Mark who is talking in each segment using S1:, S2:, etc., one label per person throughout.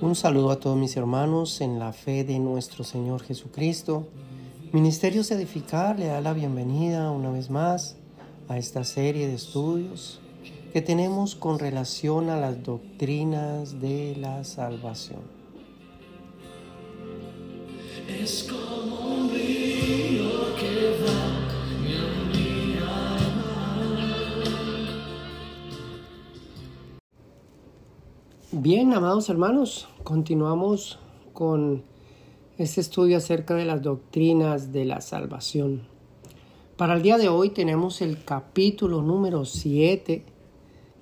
S1: Un saludo a todos mis hermanos en la fe de nuestro Señor Jesucristo. Ministerios Edificar le da la bienvenida una vez más a esta serie de estudios que tenemos con relación a las doctrinas de la salvación. Bien, amados hermanos, continuamos con este estudio acerca de las doctrinas de la salvación. Para el día de hoy tenemos el capítulo número 7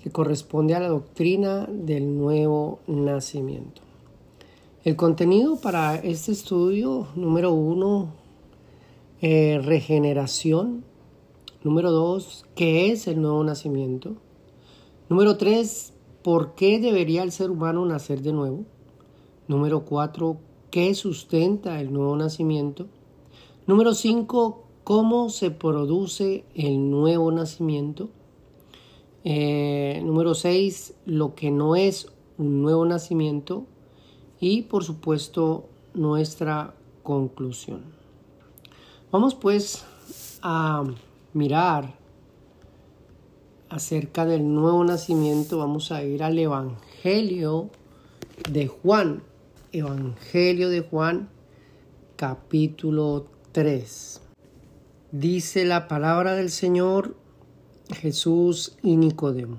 S1: que corresponde a la doctrina del nuevo nacimiento. El contenido para este estudio, número 1, eh, regeneración. Número 2, ¿qué es el nuevo nacimiento? Número 3, ¿por qué debería el ser humano nacer de nuevo? Número 4, ¿qué sustenta el nuevo nacimiento? Número 5, ¿cómo se produce el nuevo nacimiento? Eh, número 6, lo que no es un nuevo nacimiento. Y por supuesto, nuestra conclusión. Vamos pues a mirar acerca del nuevo nacimiento. Vamos a ir al Evangelio de Juan. Evangelio de Juan, capítulo 3. Dice la palabra del Señor Jesús y Nicodemo.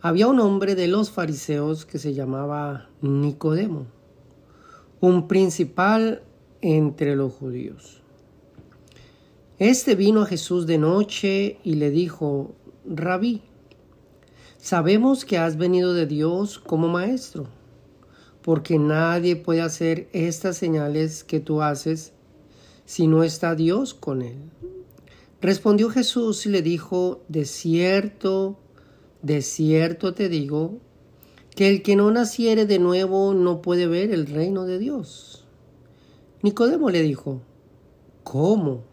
S1: Había un hombre de los fariseos que se llamaba Nicodemo, un principal entre los judíos. Este vino a Jesús de noche y le dijo, Rabí, sabemos que has venido de Dios como maestro, porque nadie puede hacer estas señales que tú haces si no está Dios con él. Respondió Jesús y le dijo, de cierto, de cierto te digo, que el que no naciere de nuevo no puede ver el reino de Dios. Nicodemo le dijo, ¿cómo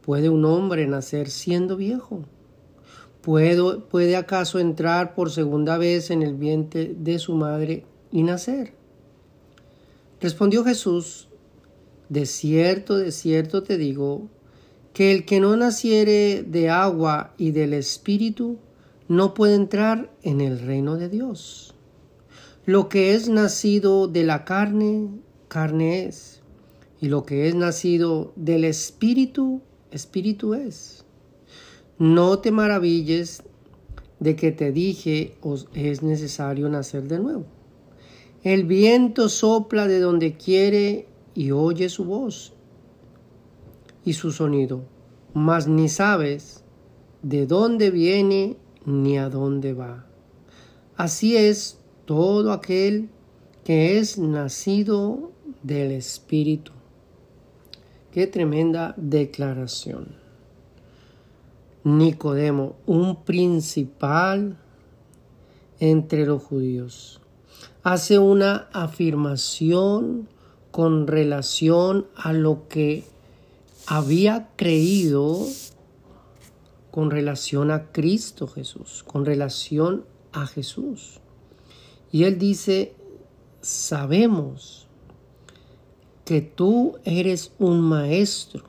S1: puede un hombre nacer siendo viejo? ¿Puede acaso entrar por segunda vez en el vientre de su madre y nacer? Respondió Jesús, de cierto, de cierto te digo, que el que no naciere de agua y del Espíritu no puede entrar en el reino de Dios. Lo que es nacido de la carne, carne es, y lo que es nacido del Espíritu, Espíritu es. No te maravilles de que te dije os es necesario nacer de nuevo. El viento sopla de donde quiere y oye su voz y su sonido, mas ni sabes de dónde viene ni a dónde va. Así es todo aquel que es nacido del Espíritu. Qué tremenda declaración. Nicodemo, un principal entre los judíos, hace una afirmación con relación a lo que había creído con relación a Cristo Jesús, con relación a Jesús. Y él dice, sabemos que tú eres un maestro.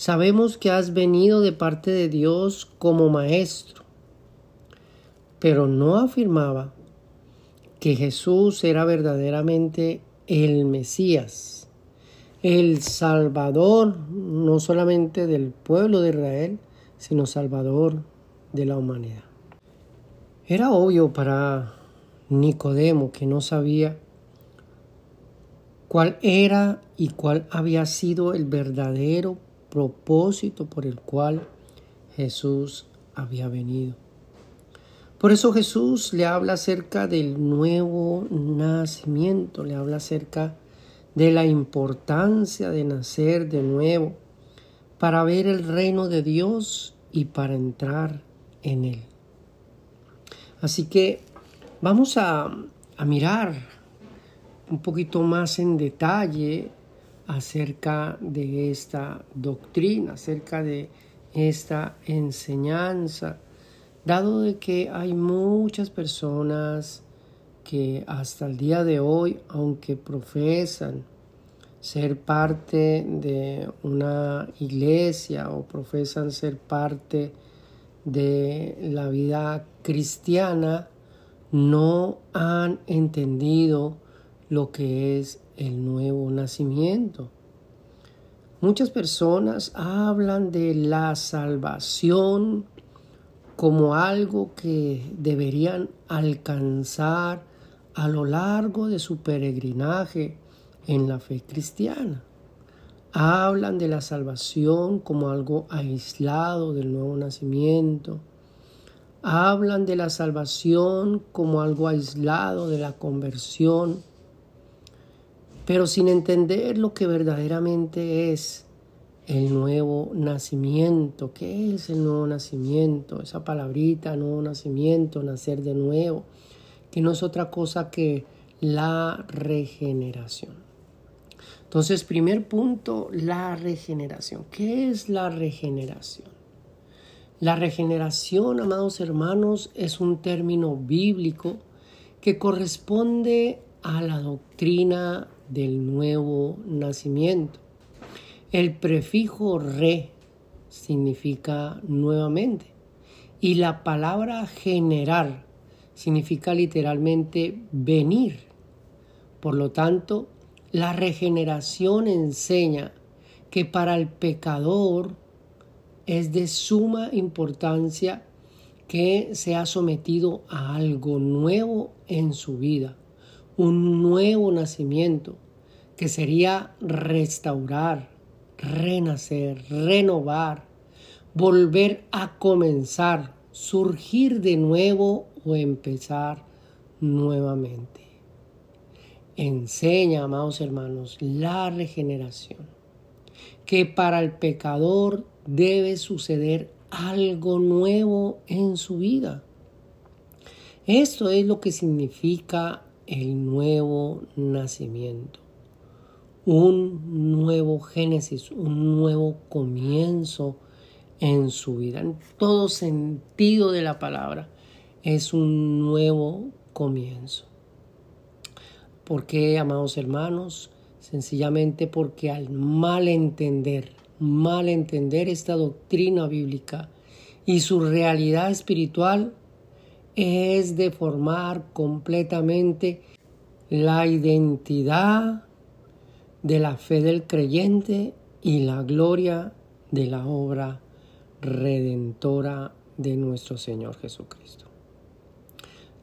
S1: Sabemos que has venido de parte de Dios como maestro. Pero no afirmaba que Jesús era verdaderamente el Mesías el Salvador no solamente del pueblo de Israel, sino Salvador de la humanidad. Era obvio para Nicodemo que no sabía cuál era y cuál había sido el verdadero propósito por el cual Jesús había venido. Por eso Jesús le habla acerca del nuevo nacimiento, le habla acerca de la importancia de nacer de nuevo para ver el reino de Dios y para entrar en él. Así que vamos a, mirar un poquito más en detalle acerca de esta doctrina, acerca de esta enseñanza, dado de que hay muchas personas que hasta el día de hoy, aunque profesan ser parte de una iglesia o profesan ser parte de la vida cristiana, no han entendido lo que es el nuevo nacimiento. Muchas personas hablan de la salvación como algo que deberían alcanzar a lo largo de su peregrinaje en la fe cristiana. Hablan de la salvación como algo aislado del nuevo nacimiento. Hablan de la salvación como algo aislado de la conversión pero sin entender lo que verdaderamente es el nuevo nacimiento. ¿Qué es el nuevo nacimiento? Esa palabrita, nuevo nacimiento, nacer de nuevo, que no es otra cosa que la regeneración. Entonces, primer punto, la regeneración. ¿Qué es la regeneración? La regeneración, amados hermanos, es un término bíblico que corresponde a la doctrina del nuevo nacimiento. El prefijo re significa nuevamente y la palabra generar significa literalmente venir. Por lo tanto, la regeneración enseña que para el pecador es de suma importancia que sea sometido a algo nuevo en su vida un nuevo nacimiento que sería restaurar, renacer, renovar, volver a comenzar, surgir de nuevo o empezar nuevamente. Enseña, amados hermanos, la regeneración, que para el pecador debe suceder algo nuevo en su vida. Esto es lo que significa el nuevo nacimiento, un nuevo génesis, un nuevo comienzo en su vida. En todo sentido de la palabra es un nuevo comienzo. ¿Por qué, amados hermanos? Sencillamente porque al mal entender, mal entender esta doctrina bíblica y su realidad espiritual, es deformar completamente la identidad de la fe del creyente y la gloria de la obra redentora de nuestro Señor Jesucristo.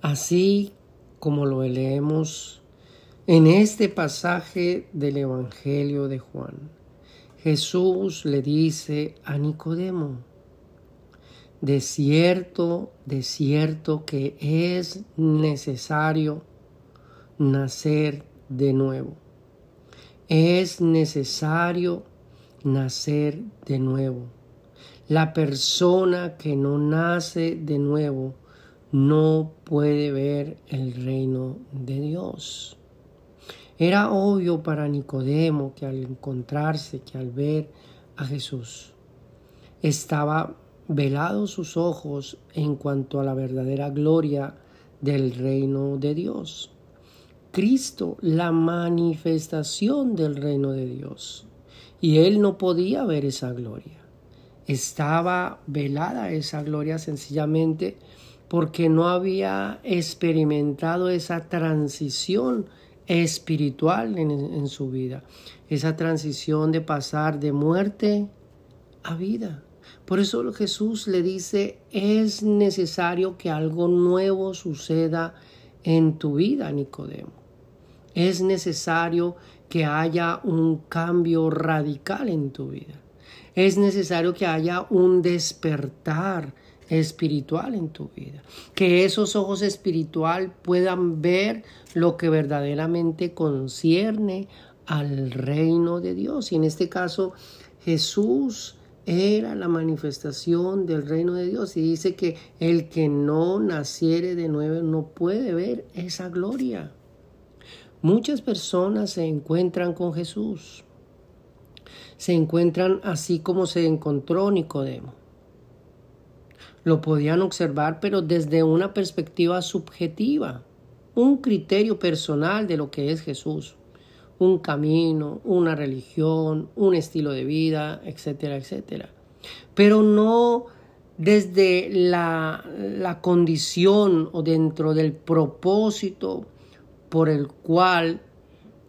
S1: Así como lo leemos en este pasaje del Evangelio de Juan, Jesús le dice a Nicodemo, de cierto, de cierto que es necesario nacer de nuevo. Es necesario nacer de nuevo. La persona que no nace de nuevo no puede ver el reino de Dios. Era obvio para Nicodemo que al encontrarse, que al ver a Jesús, estaba velados sus ojos en cuanto a la verdadera gloria del reino de Dios. Cristo, la manifestación del reino de Dios. Y él no podía ver esa gloria. Estaba velada esa gloria sencillamente porque no había experimentado esa transición espiritual en, en, su vida, esa transición de pasar de muerte a vida. Por eso Jesús le dice, es necesario que algo nuevo suceda en tu vida, Nicodemo. Es necesario que haya un cambio radical en tu vida. Es necesario que haya un despertar espiritual en tu vida. Que esos ojos espiritual puedan ver lo que verdaderamente concierne al reino de Dios. Y en este caso, Jesús era la manifestación del reino de Dios y dice que el que no naciere de nuevo no puede ver esa gloria. Muchas personas se encuentran con Jesús, se encuentran así como se encontró Nicodemo. Lo podían observar, pero desde una perspectiva subjetiva, un criterio personal de lo que es Jesús, un camino, una religión, un estilo de vida, etcétera, etcétera. Pero no desde la, la condición o dentro del propósito por el cual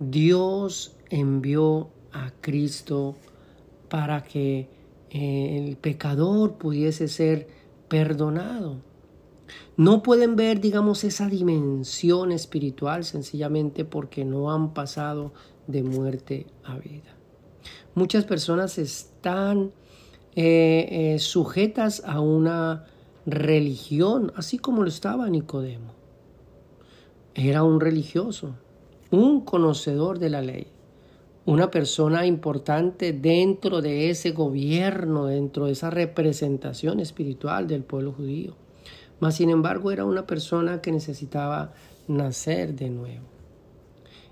S1: Dios envió a Cristo para que eh, el pecador pudiese ser perdonado. No pueden ver, digamos, esa dimensión espiritual sencillamente porque no han pasado de muerte a vida. Muchas personas están eh, eh, sujetas a una religión, así como lo estaba Nicodemo. Era un religioso, un conocedor de la ley, una persona importante dentro de ese gobierno, dentro de esa representación espiritual del pueblo judío. Mas, sin embargo, era una persona que necesitaba nacer de nuevo.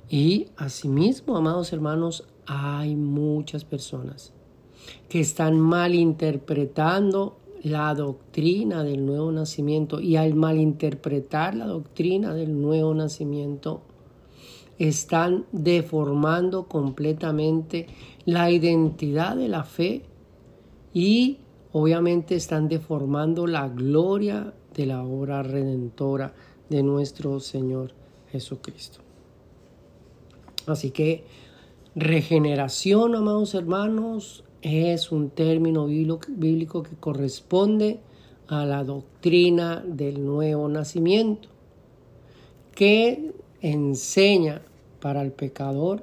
S1: Y asimismo, amados hermanos, hay muchas personas que están malinterpretando la doctrina del nuevo nacimiento y al malinterpretar la doctrina del nuevo nacimiento están deformando completamente la identidad de la fe y obviamente están deformando la gloria de la obra redentora de nuestro Señor Jesucristo. Así que regeneración, amados hermanos, es un término bíblico que corresponde a la doctrina del nuevo nacimiento, que enseña para el pecador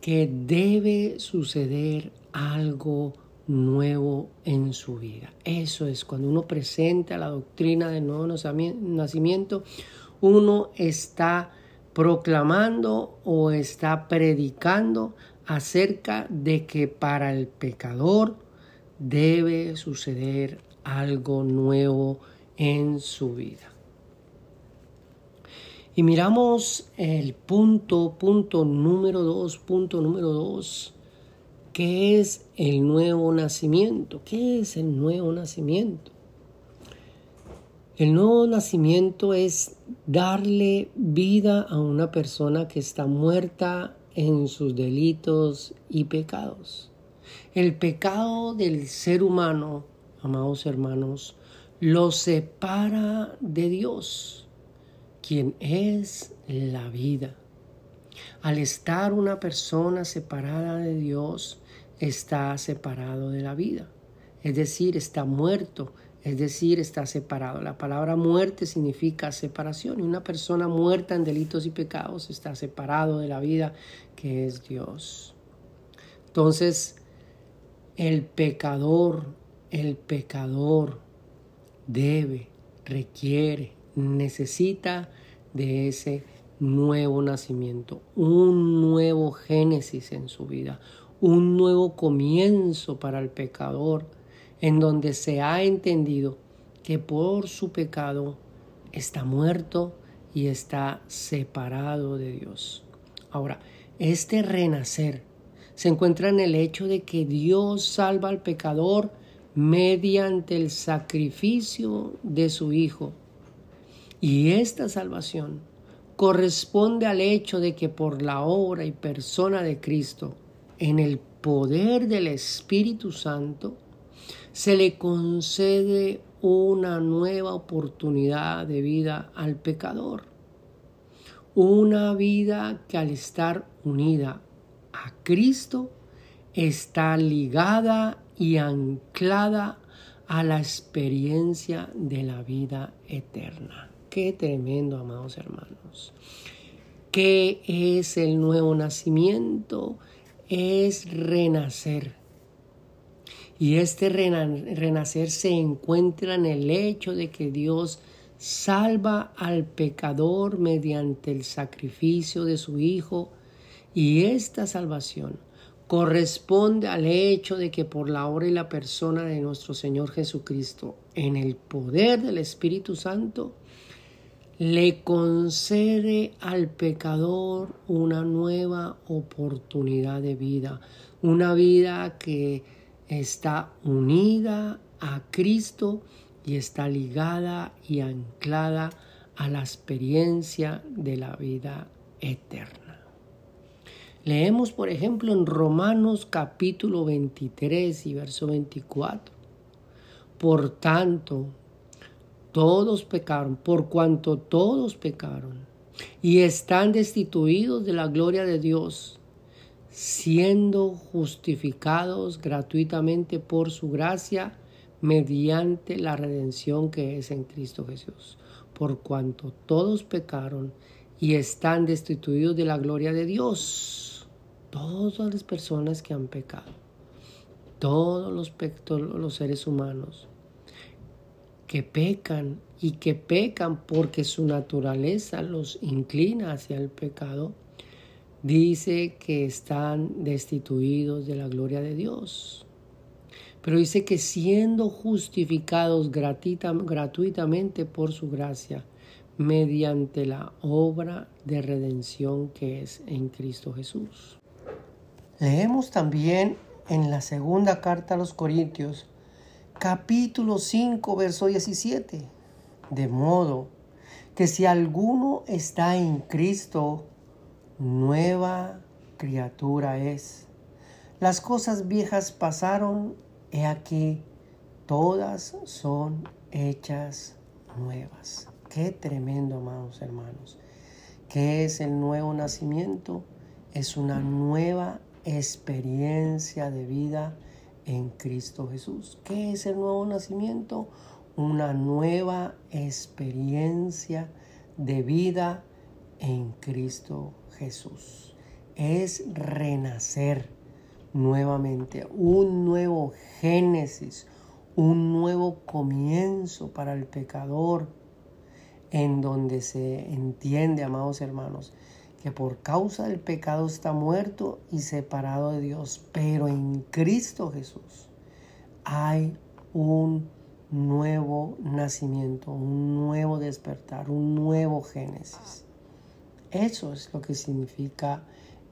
S1: que debe suceder algo nuevo en su vida. Eso es cuando uno presenta la doctrina del nuevo nacimiento, uno está proclamando o está predicando acerca de que para el pecador debe suceder algo nuevo en su vida. Y miramos el punto, punto número dos, punto número dos, ¿qué es el nuevo nacimiento? ¿Qué es el nuevo nacimiento? El nuevo nacimiento es darle vida a una persona que está muerta en sus delitos y pecados. El pecado del ser humano, amados hermanos, lo separa de Dios, quien es la vida. Al estar una persona separada de Dios, está separado de la vida. Es decir, está muerto, es decir, está separado. La palabra muerte significa separación y una persona muerta en delitos y pecados está separado de la vida que es Dios. Entonces, el pecador, el pecador debe, requiere, necesita de ese nuevo nacimiento, un nuevo génesis en su vida, un nuevo comienzo para el pecador en donde se ha entendido que por su pecado está muerto y está separado de Dios. Ahora, este renacer se encuentra en el hecho de que Dios salva al pecador mediante el sacrificio de su Hijo. Y esta salvación corresponde al hecho de que por la obra y persona de Cristo, en el poder del Espíritu Santo, se le concede una nueva oportunidad de vida al pecador. Una vida que al estar unida a Cristo está ligada y anclada a la experiencia de la vida eterna. Qué tremendo, amados hermanos. ¿Qué es el nuevo nacimiento? Es renacer. Y este renacer se encuentra en el hecho de que Dios salva al pecador mediante el sacrificio de su Hijo y esta salvación corresponde al hecho de que por la obra y la persona de nuestro Señor Jesucristo, en el poder del Espíritu Santo, le concede al pecador una nueva oportunidad de vida, una vida que está unida a Cristo y está ligada y anclada a la experiencia de la vida eterna. Leemos, por ejemplo, en Romanos capítulo 23 y verso 24. Por tanto, todos pecaron, por cuanto todos pecaron, y están destituidos de la gloria de Dios, siendo justificados gratuitamente por su gracia mediante la redención que es en Cristo Jesús, por cuanto todos pecaron y están destituidos de la gloria de Dios. Todas las personas que han pecado, todos los, los seres humanos que pecan y que pecan porque su naturaleza los inclina hacia el pecado, dice que están destituidos de la gloria de Dios. Pero dice que siendo justificados gratuitamente por su gracia, mediante la obra de redención que es en Cristo Jesús. Leemos también en la segunda carta a los Corintios, capítulo 5, verso 17. De modo que si alguno está en Cristo, nueva criatura es. Las cosas viejas pasaron He aquí, todas son hechas nuevas. Qué tremendo, amados hermanos. ¿Qué es el nuevo nacimiento? Es una nueva experiencia de vida en Cristo Jesús. ¿Qué es el nuevo nacimiento? Una nueva experiencia de vida en Cristo Jesús. Es renacer nuevamente, un nuevo génesis, un nuevo comienzo para el pecador, en donde se entiende, amados hermanos, que por causa del pecado está muerto y separado de Dios, pero en Cristo Jesús hay un nuevo nacimiento, un nuevo despertar, un nuevo génesis. Eso es lo que significa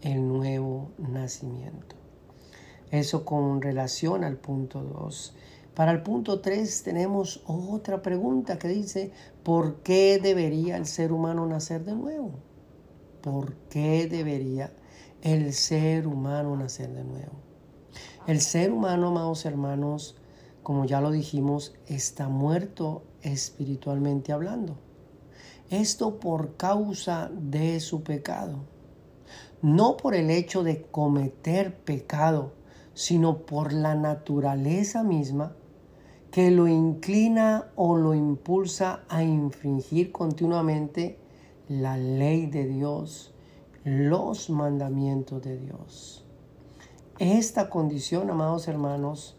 S1: el nuevo nacimiento. Eso con relación al punto 2. Para el punto 3 tenemos otra pregunta que dice, ¿por qué debería el ser humano nacer de nuevo? ¿Por qué debería el ser humano nacer de nuevo? El ser humano, amados hermanos, como ya lo dijimos, está muerto espiritualmente hablando. Esto por causa de su pecado. No por el hecho de cometer pecado, sino por la naturaleza misma que lo inclina o lo impulsa a infringir continuamente la ley de Dios, los mandamientos de Dios. Esta condición, amados hermanos,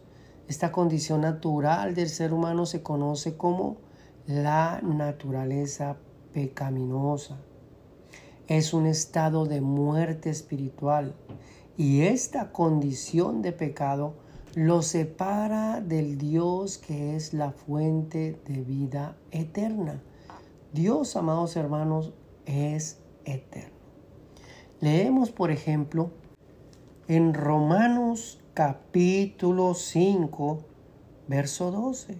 S1: esta condición natural del ser humano se conoce como la naturaleza pecaminosa. Es un estado de muerte espiritual y esta condición de pecado lo separa del Dios que es la fuente de vida eterna. Dios, amados hermanos, es eterno. Leemos, por ejemplo, en Romanos capítulo 5, verso 12.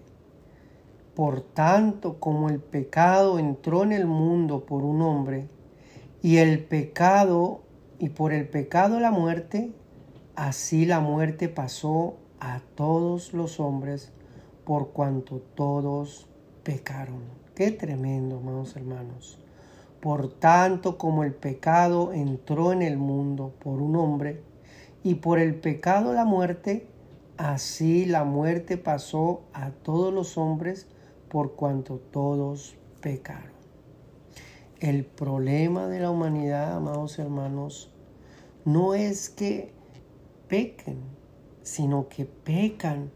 S1: Por tanto, como el pecado entró en el mundo por un hombre, y el pecado y por el pecado la muerte, así la muerte pasó a todos los hombres por cuanto todos pecaron. Qué tremendo, amados hermanos. Por tanto como el pecado entró en el mundo por un hombre, y por el pecado la muerte, así la muerte pasó a todos los hombres por cuanto todos pecaron. El problema de la humanidad, amados hermanos, no es que pequen, sino que pecan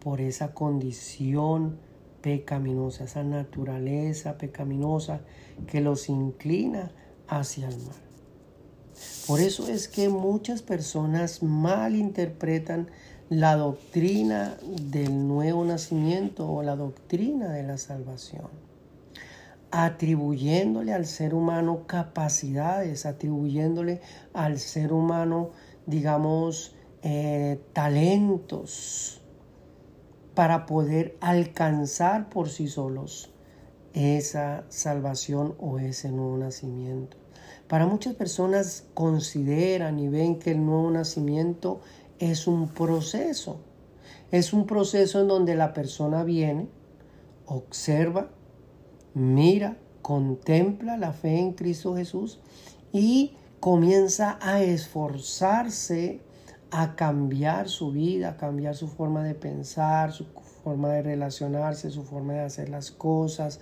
S1: por esa condición pecaminosa, esa naturaleza pecaminosa que los inclina hacia el mal. Por eso es que muchas personas malinterpretan la doctrina del nuevo nacimiento o la doctrina de la salvación atribuyéndole al ser humano capacidades, atribuyéndole al ser humano, digamos, eh, talentos para poder alcanzar por sí solos esa salvación o ese nuevo nacimiento. Para muchas personas consideran y ven que el nuevo nacimiento es un proceso. Es un proceso en donde la persona viene, observa, mira, contempla la fe en Cristo Jesús y comienza a esforzarse a cambiar su vida, a cambiar su forma de pensar, su forma de relacionarse, su forma de hacer las cosas,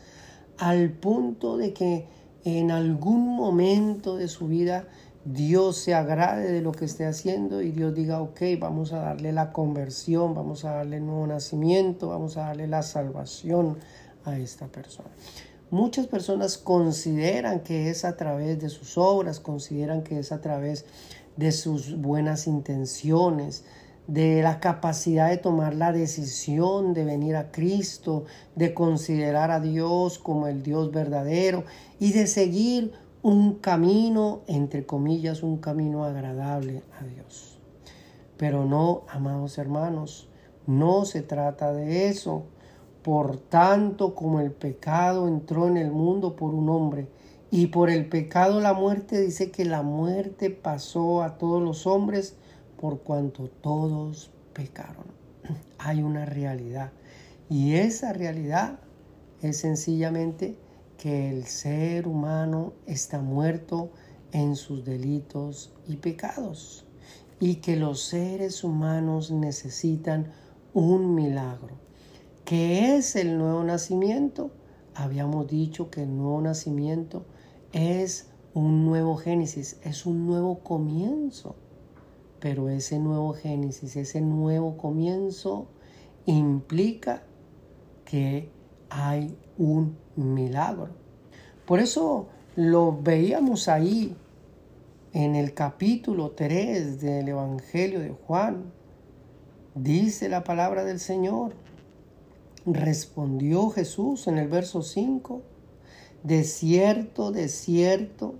S1: al punto de que en algún momento de su vida Dios se agrade de lo que esté haciendo y Dios diga, ok, vamos a darle la conversión, vamos a darle el nuevo nacimiento, vamos a darle la salvación a esta persona. Muchas personas consideran que es a través de sus obras, consideran que es a través de sus buenas intenciones, de la capacidad de tomar la decisión de venir a Cristo, de considerar a Dios como el Dios verdadero y de seguir un camino, entre comillas, un camino agradable a Dios. Pero no, amados hermanos, no se trata de eso. Por tanto, como el pecado entró en el mundo por un hombre, y por el pecado la muerte dice que la muerte pasó a todos los hombres por cuanto todos pecaron. Hay una realidad y esa realidad es sencillamente que el ser humano está muerto en sus delitos y pecados y que los seres humanos necesitan un milagro. ¿Qué es el nuevo nacimiento? Habíamos dicho que el nuevo nacimiento es un nuevo Génesis, es un nuevo comienzo. Pero ese nuevo Génesis, ese nuevo comienzo implica que hay un milagro. Por eso lo veíamos ahí en el capítulo 3 del Evangelio de Juan. Dice la palabra del Señor. Respondió Jesús en el verso 5 de cierto, de cierto,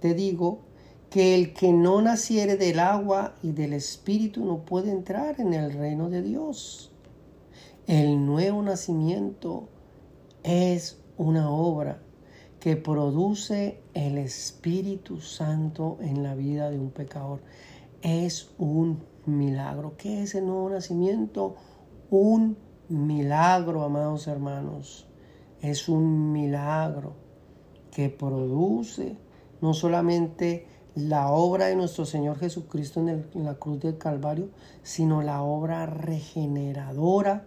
S1: te digo que el que no naciere del agua y del espíritu no puede entrar en el reino de Dios. El nuevo nacimiento es una obra que produce el Espíritu Santo en la vida de un pecador. Es un milagro. ¿Qué es el nuevo nacimiento? Un milagro, amados hermanos es un milagro que produce no solamente la obra de nuestro Señor Jesucristo en, la cruz del Calvario, sino la obra regeneradora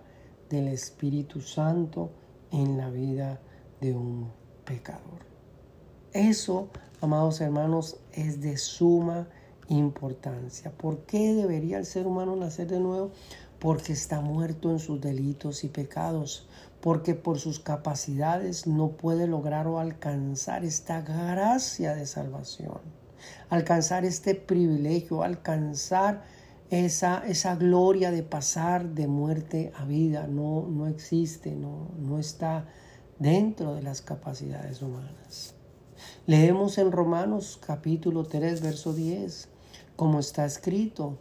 S1: del Espíritu Santo en la vida de un pecador. Eso, amados hermanos, es de suma importancia. ¿Por qué debería el ser humano nacer de nuevo? Porque está muerto en sus delitos y pecados porque por sus capacidades no puede lograr o alcanzar esta gracia de salvación, alcanzar este privilegio, alcanzar esa, esa gloria de pasar de muerte a vida, no, no existe, no, no está dentro de las capacidades humanas. Leemos en Romanos capítulo 3, verso 10, como está escrito,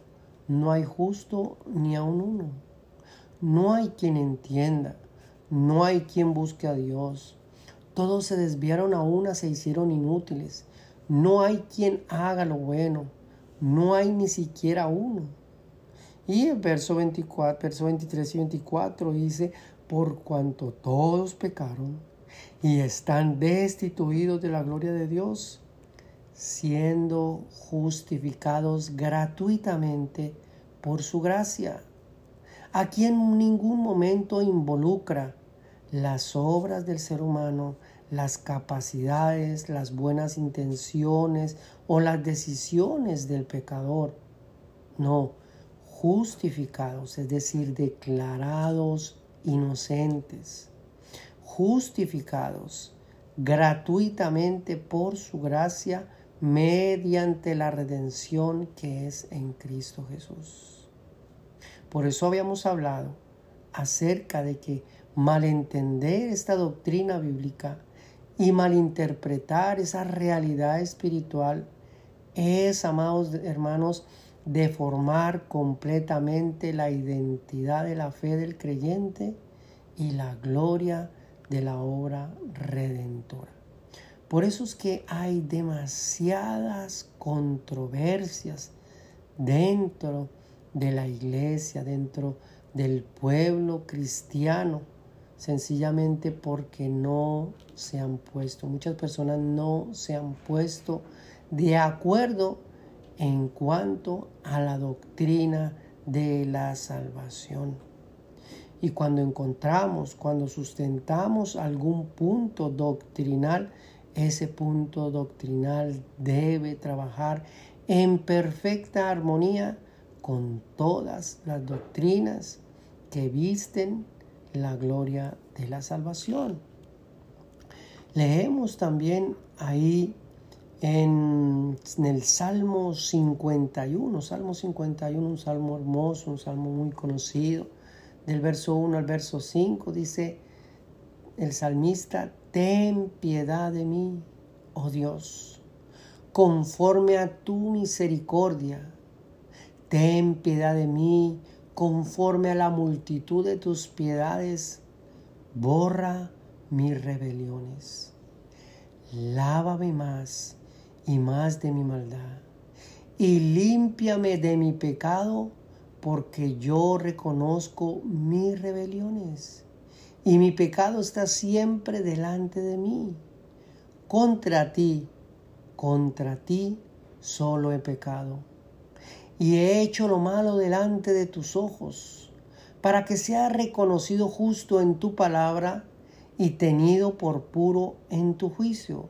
S1: no hay justo ni aun uno, no hay quien entienda no hay quien busque a Dios. Todos se desviaron a una, se hicieron inútiles. No hay quien haga lo bueno. No hay ni siquiera uno. Y el verso 24, verso 23 y 24 dice, por cuanto todos pecaron y están destituidos de la gloria de Dios, siendo justificados gratuitamente por su gracia, a quien en ningún momento involucra las obras del ser humano, las capacidades, las buenas intenciones o las decisiones del pecador. No, justificados, es decir, declarados inocentes, justificados gratuitamente por su gracia mediante la redención que es en Cristo Jesús. Por eso habíamos hablado acerca de que malentender esta doctrina bíblica y malinterpretar esa realidad espiritual es, amados hermanos, deformar completamente la identidad de la fe del creyente y la gloria de la obra redentora. Por eso es que hay demasiadas controversias dentro de la iglesia, dentro del pueblo cristiano, sencillamente porque no se han puesto, muchas personas no se han puesto de acuerdo en cuanto a la doctrina de la salvación. Y cuando encontramos, cuando sustentamos algún punto doctrinal, ese punto doctrinal debe trabajar en perfecta armonía con todas las doctrinas que visten la gloria de la salvación. Leemos también ahí en, el Salmo 51, Salmo 51, un salmo hermoso, un salmo muy conocido, del verso 1 al verso 5, dice el salmista, ten piedad de mí, oh Dios, conforme a tu misericordia Ten piedad de mí conforme a la multitud de tus piedades. Borra mis rebeliones. Lávame más y más de mi maldad. Y límpiame de mi pecado, porque yo reconozco mis rebeliones. Y mi pecado está siempre delante de mí. Contra ti, contra ti solo he pecado y he hecho lo malo delante de tus ojos, para que sea reconocido justo en tu palabra y tenido por puro en tu juicio.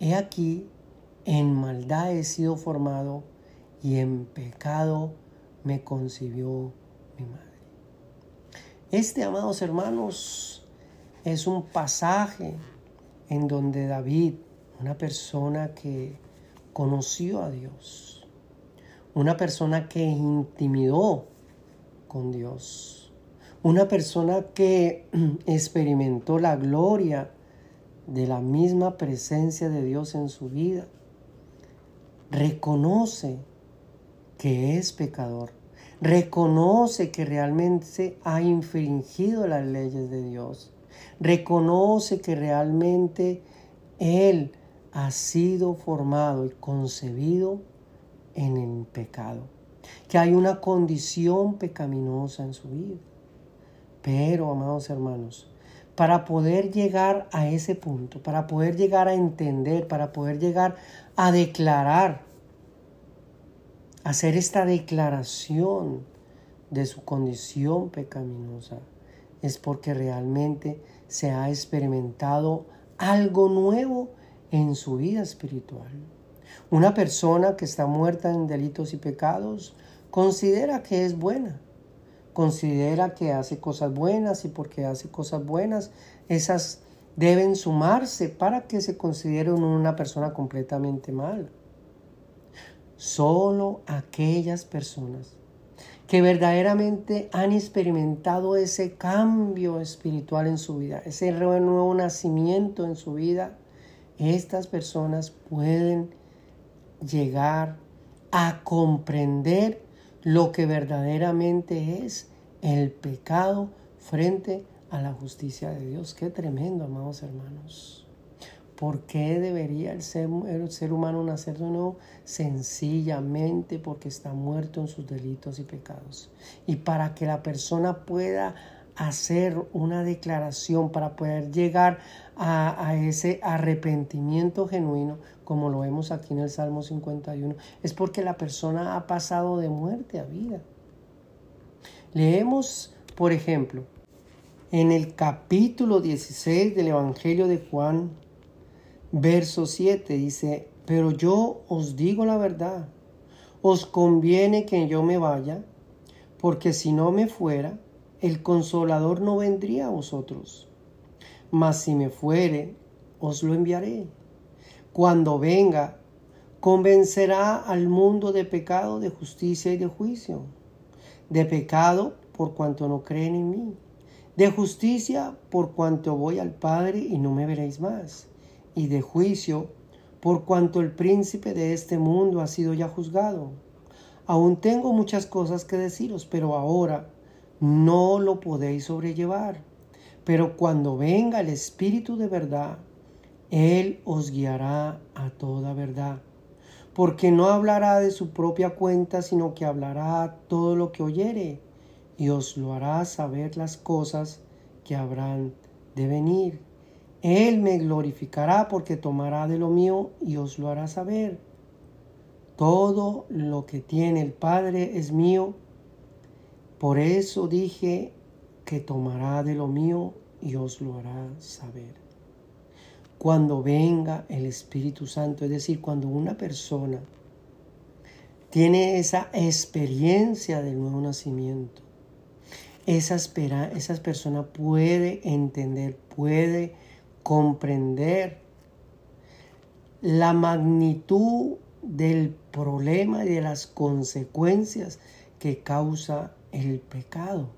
S1: He aquí, en maldad he sido formado y en pecado me concibió mi madre. Este, amados hermanos, es un pasaje en donde David, una persona que conoció a Dios, una persona que intimidó con Dios, una persona que experimentó la gloria de la misma presencia de Dios en su vida, reconoce que es pecador, reconoce que realmente ha infringido las leyes de Dios, reconoce que realmente Él ha sido formado y concebido en el pecado, que hay una condición pecaminosa en su vida. Pero, amados hermanos, para poder llegar a ese punto, para poder llegar a entender, para poder llegar a declarar, hacer esta declaración de su condición pecaminosa, es porque realmente se ha experimentado algo nuevo en su vida espiritual. Una persona que está muerta en delitos y pecados considera que es buena, considera que hace cosas buenas y porque hace cosas buenas, esas deben sumarse para que se considere una persona completamente mala. Solo aquellas personas que verdaderamente han experimentado ese cambio espiritual en su vida, ese nuevo nacimiento en su vida, estas personas pueden llegar a comprender lo que verdaderamente es el pecado frente a la justicia de Dios. Qué tremendo, amados hermanos. ¿Por qué debería el ser, el ser humano nacer de nuevo? Sencillamente porque está muerto en sus delitos y pecados. Y para que la persona pueda hacer una declaración, para poder llegar a, ese arrepentimiento genuino, como lo vemos aquí en el Salmo 51, es porque la persona ha pasado de muerte a vida. Leemos, por ejemplo, en el capítulo 16 del Evangelio de Juan, verso 7, dice, pero yo os digo la verdad, os conviene que yo me vaya, porque si no me fuera, el consolador no vendría a vosotros. Mas si me fuere, os lo enviaré. Cuando venga, convencerá al mundo de pecado, de justicia y de juicio. De pecado por cuanto no creen en mí. De justicia por cuanto voy al Padre y no me veréis más. Y de juicio por cuanto el príncipe de este mundo ha sido ya juzgado. aún tengo muchas cosas que deciros, pero ahora no lo podéis sobrellevar. Pero cuando venga el Espíritu de verdad, Él os guiará a toda verdad. Porque no hablará de su propia cuenta, sino que hablará todo lo que oyere y os lo hará saber las cosas que habrán de venir. Él me glorificará porque tomará de lo mío y os lo hará saber. Todo lo que tiene el Padre es mío. Por eso dije que tomará de lo mío y os lo hará saber. Cuando venga el Espíritu Santo, es decir, cuando una persona tiene esa experiencia del nuevo nacimiento, esa, esa persona puede entender, puede comprender la magnitud del problema y de las consecuencias que causa el pecado.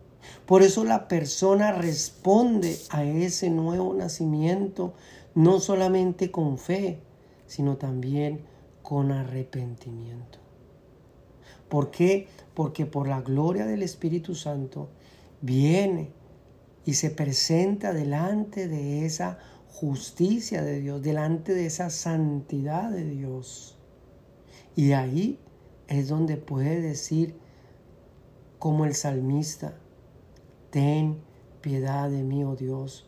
S1: Por eso la persona responde a ese nuevo nacimiento no solamente con fe, sino también con arrepentimiento. ¿Por qué? Porque por la gloria del Espíritu Santo viene y se presenta delante de esa justicia de Dios, delante de esa santidad de Dios. Y ahí es donde puede decir, como el salmista, ten piedad de mí, oh Dios,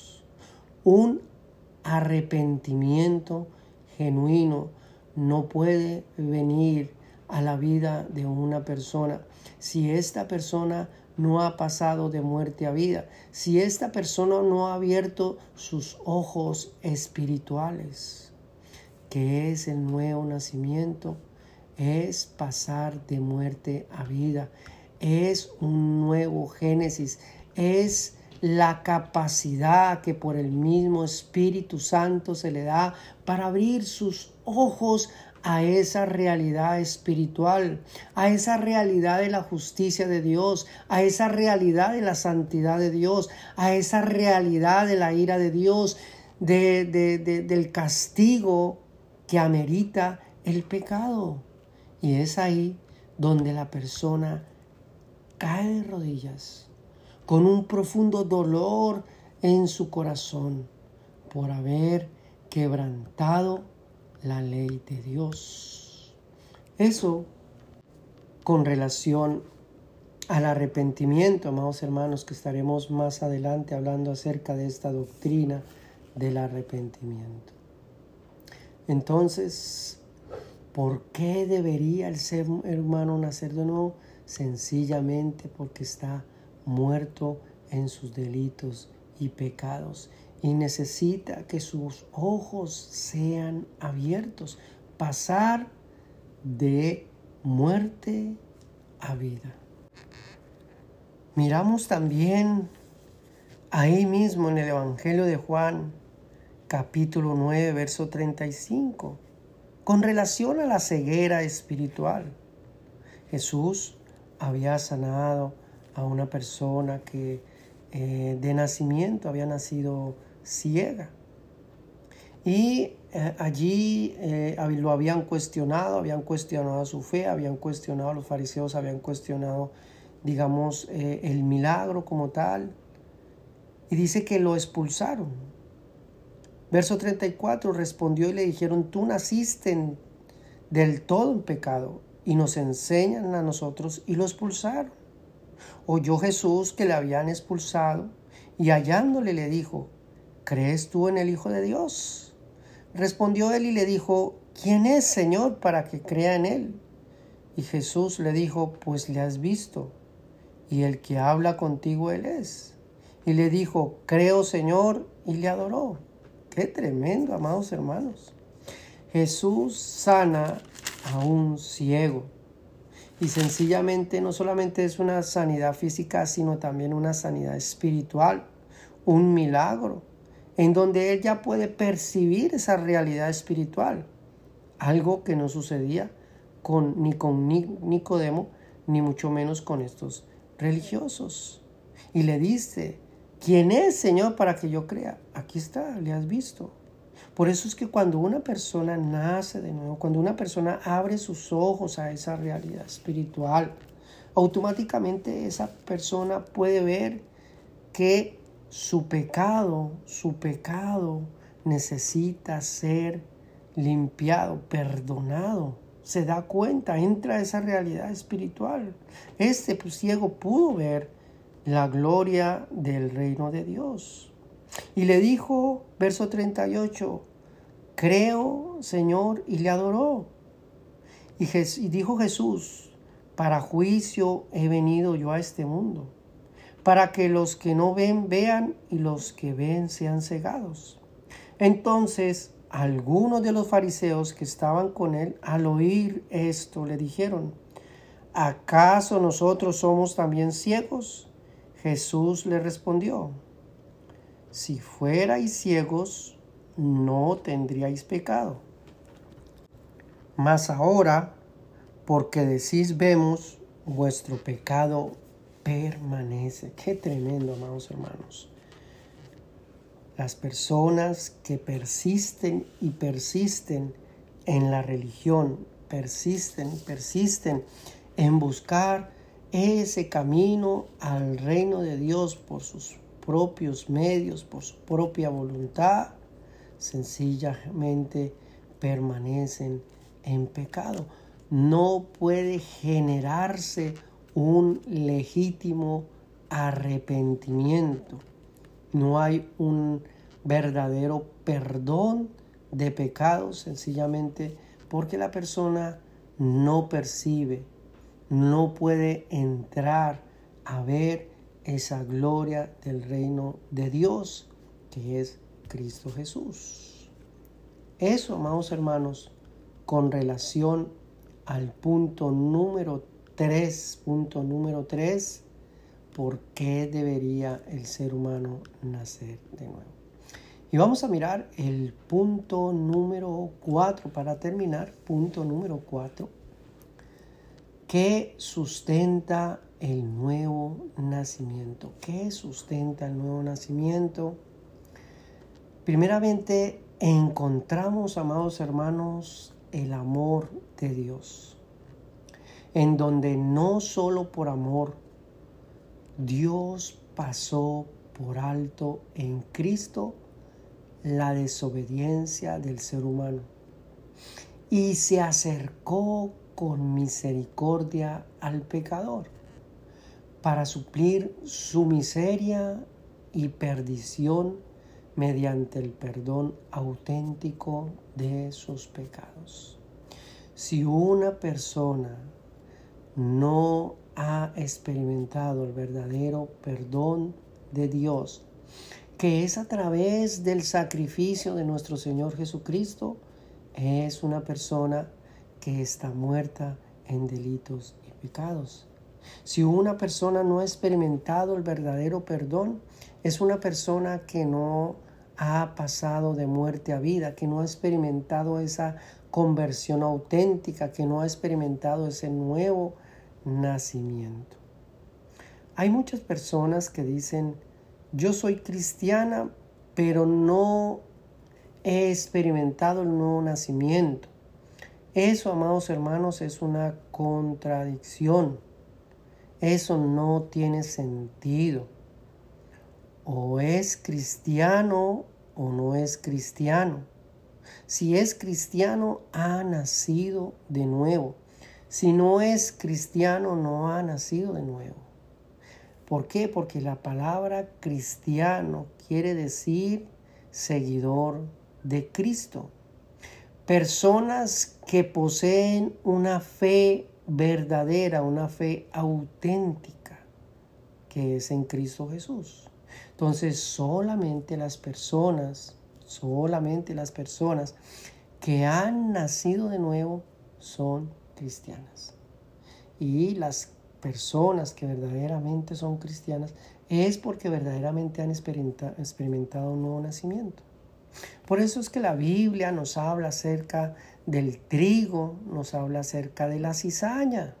S1: Un arrepentimiento genuino no puede venir a la vida de una persona. Si esta persona no ha pasado de muerte a vida, si esta persona no ha abierto sus ojos espirituales, que es el nuevo nacimiento, es pasar de muerte a vida, es un nuevo génesis, es la capacidad que por el mismo Espíritu Santo se le da para abrir sus ojos a esa realidad espiritual, a esa realidad de la justicia de Dios, a esa realidad de la santidad de Dios, a esa realidad de la ira de Dios, de, del castigo que amerita el pecado. Y es ahí donde la persona cae de rodillas con un profundo dolor en su corazón por haber quebrantado la ley de Dios. Eso con relación al arrepentimiento, amados hermanos, que estaremos más adelante hablando acerca de esta doctrina del arrepentimiento. Entonces, ¿por qué debería el ser humano nacer de nuevo? Sencillamente porque está muerto en sus delitos y pecados y necesita que sus ojos sean abiertos, pasar de muerte a vida. Miramos también ahí mismo en el Evangelio de Juan, capítulo 9, verso 35, con relación a la ceguera espiritual. Jesús había sanado a una persona que eh, de nacimiento había nacido ciega. Y eh, allí eh, lo habían cuestionado, habían cuestionado su fe, habían cuestionado, los fariseos habían cuestionado, digamos, el milagro como tal. Y dice que lo expulsaron. Verso 34 respondió y le dijeron, tú naciste del todo en pecado y nos enseñan a nosotros y lo expulsaron. Oyó Jesús que le habían expulsado y hallándole le dijo, ¿crees tú en el Hijo de Dios? Respondió él y le dijo, ¿quién es Señor para que crea en él? Y Jesús le dijo, pues le has visto, y el que habla contigo él es. Y le dijo, creo Señor, y le adoró. Qué tremendo, amados hermanos. Jesús sana a un ciego Y sencillamente no solamente es una sanidad física, sino también una sanidad espiritual, un milagro, en donde él puede percibir esa realidad espiritual, algo que no sucedía con, ni con Nicodemo, ni mucho menos con estos religiosos. Y le dice, ¿quién es, Señor, para que yo crea? Aquí está, le has visto. Por eso es que cuando una persona nace de nuevo, cuando una persona abre sus ojos a esa realidad espiritual, automáticamente esa persona puede ver que su pecado, su pecado necesita ser limpiado, perdonado. Se da cuenta, entra a esa realidad espiritual. Este pues, ciego pudo ver la gloria del reino de Dios. Y le dijo, verso 38, creo, Señor, y le adoró. Y, y dijo Jesús, para juicio he venido yo a este mundo, para que los que no ven vean y los que ven sean cegados. Entonces algunos de los fariseos que estaban con él, al oír esto, le dijeron, ¿acaso nosotros somos también ciegos? Jesús le respondió, si fuerais ciegos, no tendríais pecado. Mas ahora, porque decís vemos, vuestro pecado permanece. Qué tremendo, amados hermanos. Las personas que persisten y persisten en la religión, persisten, persisten en buscar ese camino al reino de Dios por sus propios medios, por su propia voluntad, sencillamente permanecen en pecado. No puede generarse un legítimo arrepentimiento. No hay un verdadero perdón de pecados sencillamente porque la persona no percibe, no puede entrar a ver esa gloria del reino de Dios que es Cristo Jesús. Eso, amados hermanos, con relación al punto número 3, punto número 3, ¿por qué debería el ser humano nacer de nuevo? Y vamos a mirar el punto número 4 para terminar, punto número 4, ¿qué sustenta el nuevo nacimiento? ¿Qué sustenta el nuevo nacimiento? Primeramente, encontramos, amados hermanos, el amor de Dios, en donde no solo por amor, Dios pasó por alto en Cristo la desobediencia del ser humano y se acercó con misericordia al pecador para suplir su miseria y perdición mediante el perdón auténtico de sus pecados. Si una persona no ha experimentado el verdadero perdón de Dios, que es a través del sacrificio de nuestro Señor Jesucristo, es una persona que está muerta en delitos y pecados. Si una persona no ha experimentado el verdadero perdón, es una persona que no ha pasado de muerte a vida, que no ha experimentado esa conversión auténtica, que no ha experimentado ese nuevo nacimiento. Hay muchas personas que dicen, yo soy cristiana, pero no he experimentado el nuevo nacimiento. Eso, amados hermanos, es una contradicción. Eso no tiene sentido. O es cristiano o no es cristiano. Si es cristiano, ha nacido de nuevo. Si no es cristiano, no ha nacido de nuevo. ¿Por qué? Porque la palabra cristiano quiere decir seguidor de Cristo. Personas que poseen una fe verdadera, una fe auténtica, que es en Cristo Jesús. Entonces solamente las personas, solamente las personas que han nacido de nuevo son cristianas. y las personas que verdaderamente son cristianas es porque verdaderamente han experimentado un nuevo nacimiento. Por eso es que la Biblia nos habla acerca del trigo, nos habla acerca de la cizaña,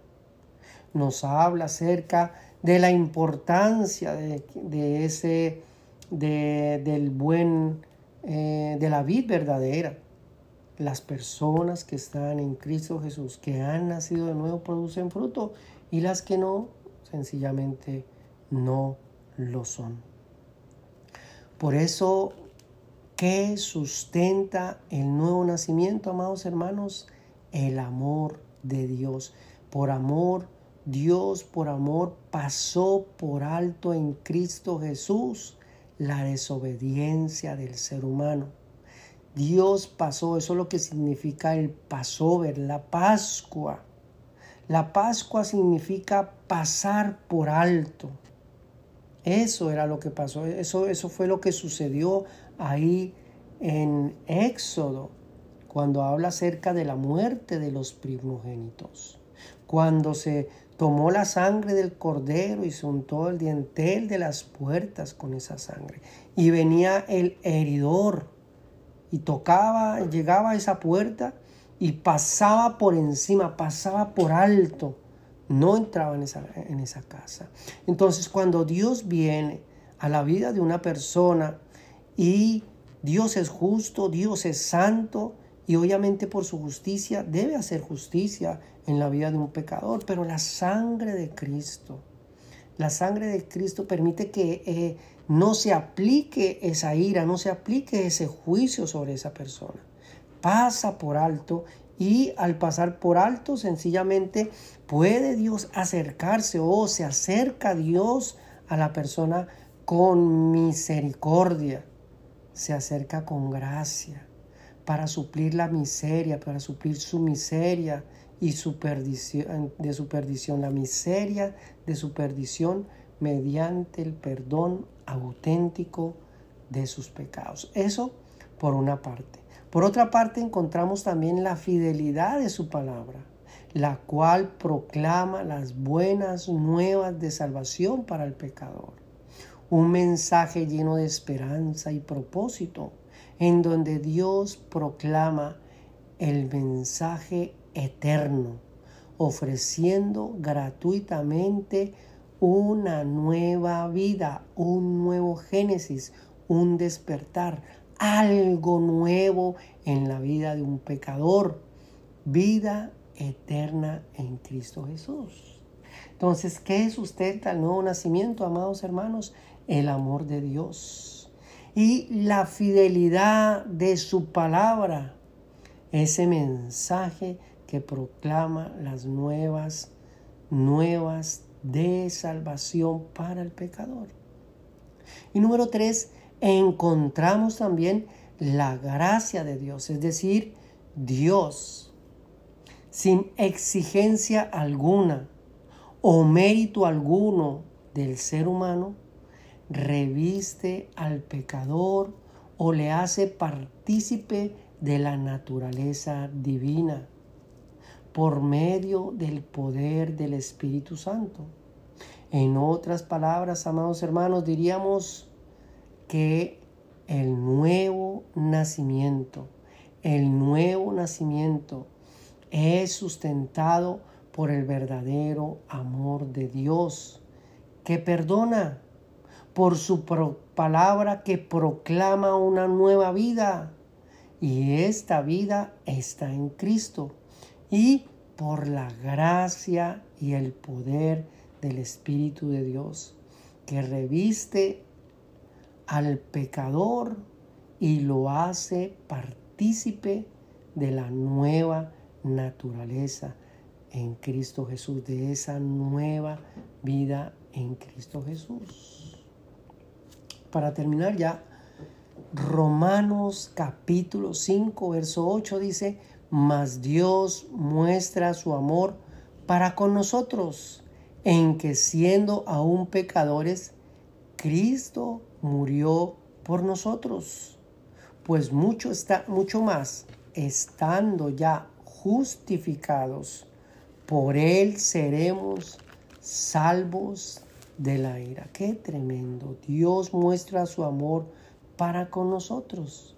S1: nos habla acerca de la importancia de, ese, del buen, eh, de la vid verdadera. Las personas que están en Cristo Jesús, que han nacido de nuevo, producen fruto y las que no, sencillamente no lo son. Por eso, ¿qué sustenta el nuevo nacimiento, amados hermanos? El amor de Dios. Por amor, Dios por amor pasó por alto en Cristo Jesús la desobediencia del ser humano. Dios pasó, eso es lo que significa el Passover, la Pascua. La Pascua significa pasar por alto. Eso era lo que pasó, eso, eso fue lo que sucedió ahí en Éxodo, cuando habla acerca de la muerte de los primogénitos. Cuando se tomó la sangre del cordero y se untó el dientel de las puertas con esa sangre. Y venía el heridor y tocaba, llegaba a esa puerta y pasaba por encima, pasaba por alto. No entraba en esa, en esa casa. Entonces cuando Dios viene a la vida de una persona y Dios es justo, Dios es santo, y obviamente por su justicia debe hacer justicia en la vida de un pecador, pero la sangre de Cristo, la sangre de Cristo permite que eh, no se aplique esa ira, no se aplique ese juicio sobre esa persona. Pasa por alto y al pasar por alto sencillamente puede Dios acercarse o se acerca Dios a la persona con misericordia, se acerca con gracia para suplir la miseria, para suplir su miseria y su perdición, de su perdición, la miseria de su perdición mediante el perdón auténtico de sus pecados. Eso por una parte. Por otra parte encontramos también la fidelidad de su palabra, la cual proclama las buenas nuevas de salvación para el pecador. Un mensaje lleno de esperanza y propósito, en donde Dios proclama el mensaje eterno, ofreciendo gratuitamente una nueva vida, un nuevo génesis, un despertar, algo nuevo en la vida de un pecador, vida eterna en Cristo Jesús. Entonces, ¿qué sustenta el nuevo nacimiento, amados hermanos? El amor de Dios y la fidelidad de su palabra, ese mensaje que proclama las nuevas, nuevas de salvación para el pecador. Y número tres, encontramos también la gracia de Dios, es decir, Dios, sin exigencia alguna o mérito alguno del ser humano, reviste al pecador o le hace partícipe de la naturaleza divina por medio del poder del Espíritu Santo. En otras palabras, amados hermanos, diríamos que el nuevo nacimiento, el nuevo nacimiento es sustentado por el verdadero amor de Dios, que perdona por su palabra que proclama una nueva vida. Y esta vida está en Cristo y por la gracia y el poder del Espíritu de Dios que reviste al pecador y lo hace partícipe de la nueva naturaleza en Cristo Jesús, de esa nueva vida en Cristo Jesús. Para terminar ya, Romanos capítulo 5, verso 8 dice, mas Dios muestra su amor para con nosotros, en que siendo aún pecadores, Cristo murió por nosotros. Pues mucho está mucho más estando ya justificados por él seremos salvos de la ira. Qué tremendo. Dios muestra su amor para con nosotros,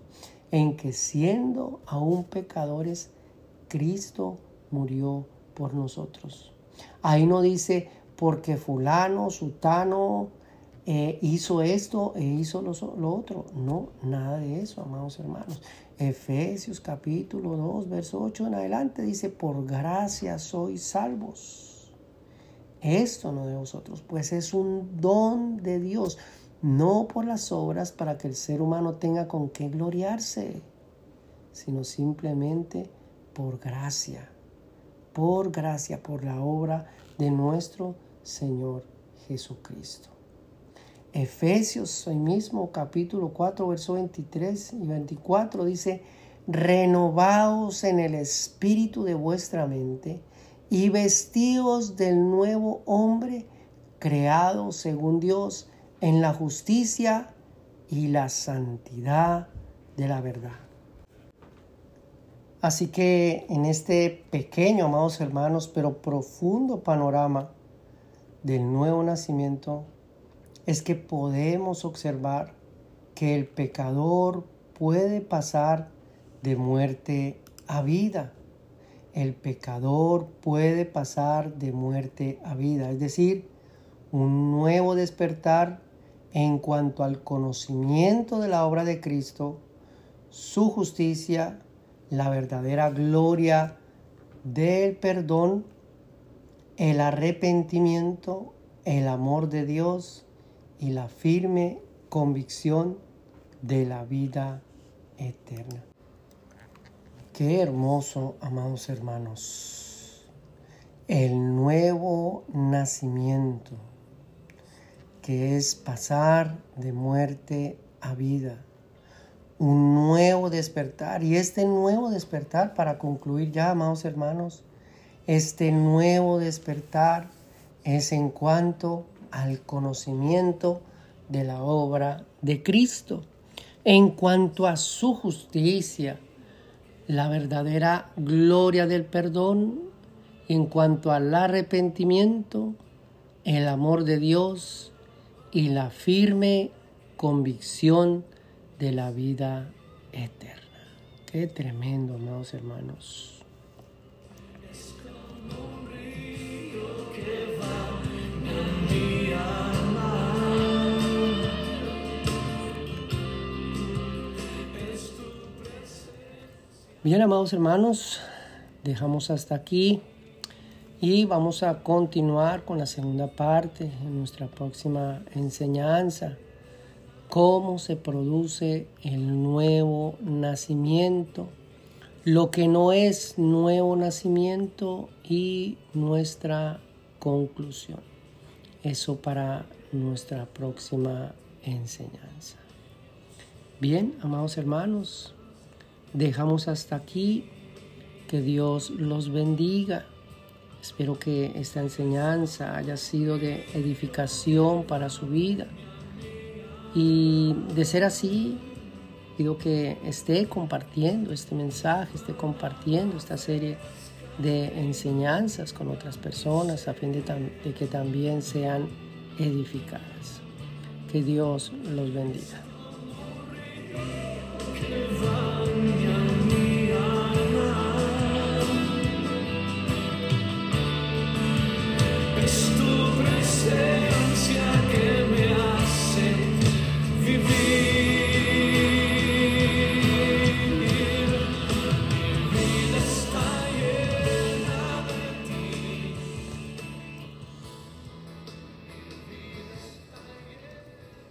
S1: en que siendo aún pecadores, Cristo murió por nosotros. Ahí no dice porque fulano, sutano, eh, hizo esto e hizo lo, lo, otro. No, nada de eso, amados hermanos. Efesios capítulo 2, verso 8 en adelante dice, por gracia sois salvos. Esto no de vosotros, pues es un don de Dios, no por las obras para que el ser humano tenga con qué gloriarse, sino simplemente por gracia, por gracia, por la obra de nuestro Señor Jesucristo. Efesios, hoy mismo, capítulo 4, verso 23 y 24, dice, renovaos en el espíritu de vuestra mente y vestidos del nuevo hombre, creado según Dios en la justicia y la santidad de la verdad. Así que en este pequeño, amados hermanos, pero profundo panorama del nuevo nacimiento, es que podemos observar que el pecador puede pasar de muerte a vida. El pecador puede pasar de muerte a vida, es decir, un nuevo despertar en cuanto al conocimiento de la obra de Cristo, su justicia, la verdadera gloria del perdón, el arrepentimiento, el amor de Dios, y la firme convicción de la vida eterna. Qué hermoso, amados hermanos, el nuevo nacimiento, que es pasar de muerte a vida, un nuevo despertar. Y este nuevo despertar, para concluir ya, amados hermanos, este nuevo despertar es en cuanto al conocimiento de la obra de Cristo. En cuanto a su justicia, la verdadera gloria del perdón, en cuanto al arrepentimiento, el amor de Dios y la firme convicción de la vida eterna. Qué tremendo, amados hermanos. Bien, amados hermanos, dejamos hasta aquí y vamos a continuar con la segunda parte en nuestra próxima enseñanza. Cómo se produce el nuevo nacimiento, lo que no es nuevo nacimiento y nuestra conclusión. Eso para nuestra próxima enseñanza. Bien, amados hermanos, dejamos hasta aquí. Que Dios los bendiga. Espero que esta enseñanza haya sido de edificación para su vida. Y de ser así, pido que esté compartiendo este mensaje, esté compartiendo esta serie de enseñanzas con otras personas a fin de, que también sean edificadas. Que Dios los bendiga.